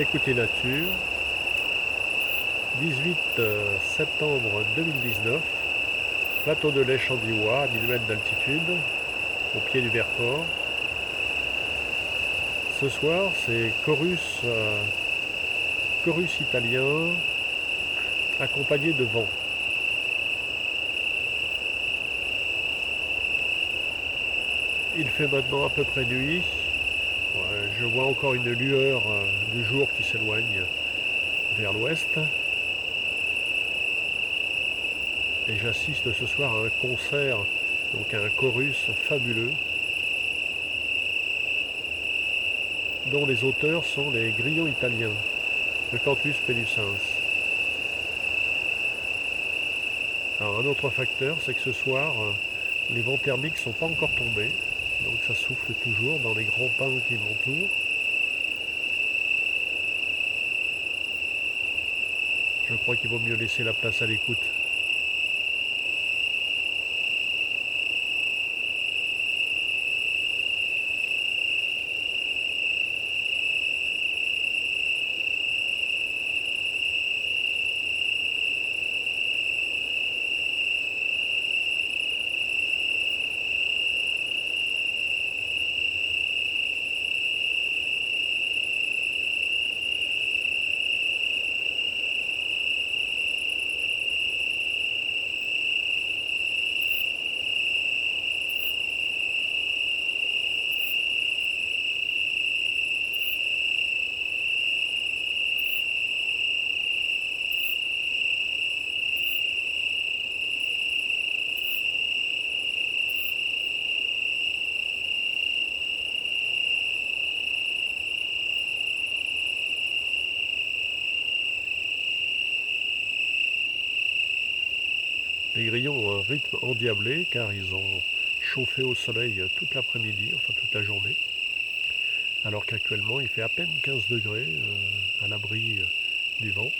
Écoutez Nature, 18 euh, septembre 2019, plateau de lait à 1000 mètres d'altitude, au pied du Vercors. Ce soir, c'est chorus, euh, chorus italien accompagné de vent. Il fait maintenant à peu près nuit. Je vois encore une lueur euh, du jour qui s'éloigne vers l'ouest. Et j'assiste ce soir à un concert, donc à un chorus fabuleux, dont les auteurs sont les grillons italiens, le Cantus Pelusens. Alors un autre facteur, c'est que ce soir, les vents thermiques ne sont pas encore tombés, donc ça souffle toujours dans les grands pins qui m'entourent. Je crois qu'il vaut mieux laisser la place à l'écoute. Les grillons rythme endiablé car ils ont chauffé au soleil toute l'après-midi, enfin toute la journée. Alors qu'actuellement il fait à peine 15 degrés euh, à l'abri euh, du vent.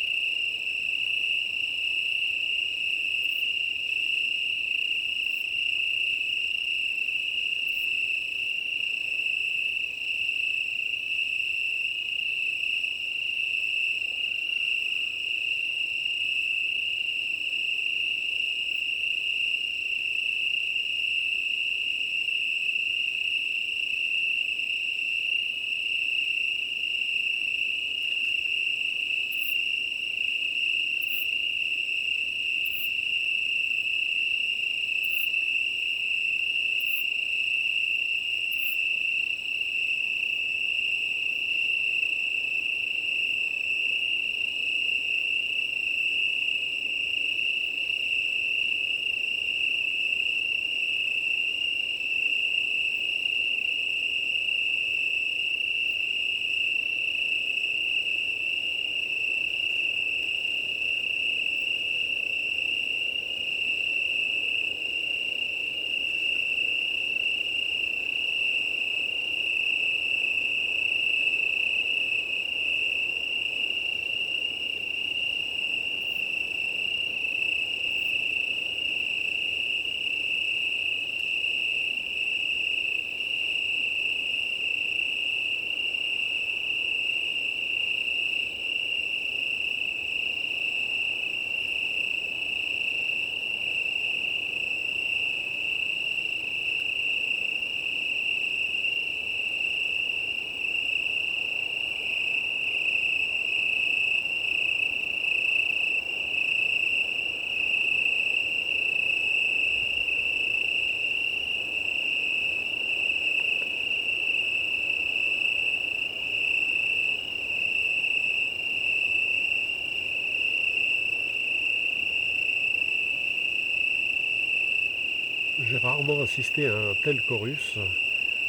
J'ai rarement assisté à un tel chorus.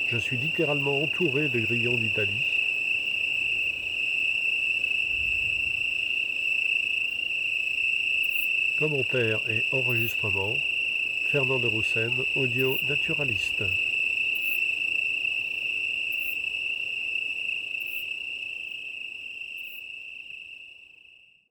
Je suis littéralement entouré de grillons d'Italie. Commentaires et enregistrements, Fernand de Roussen, audio naturaliste.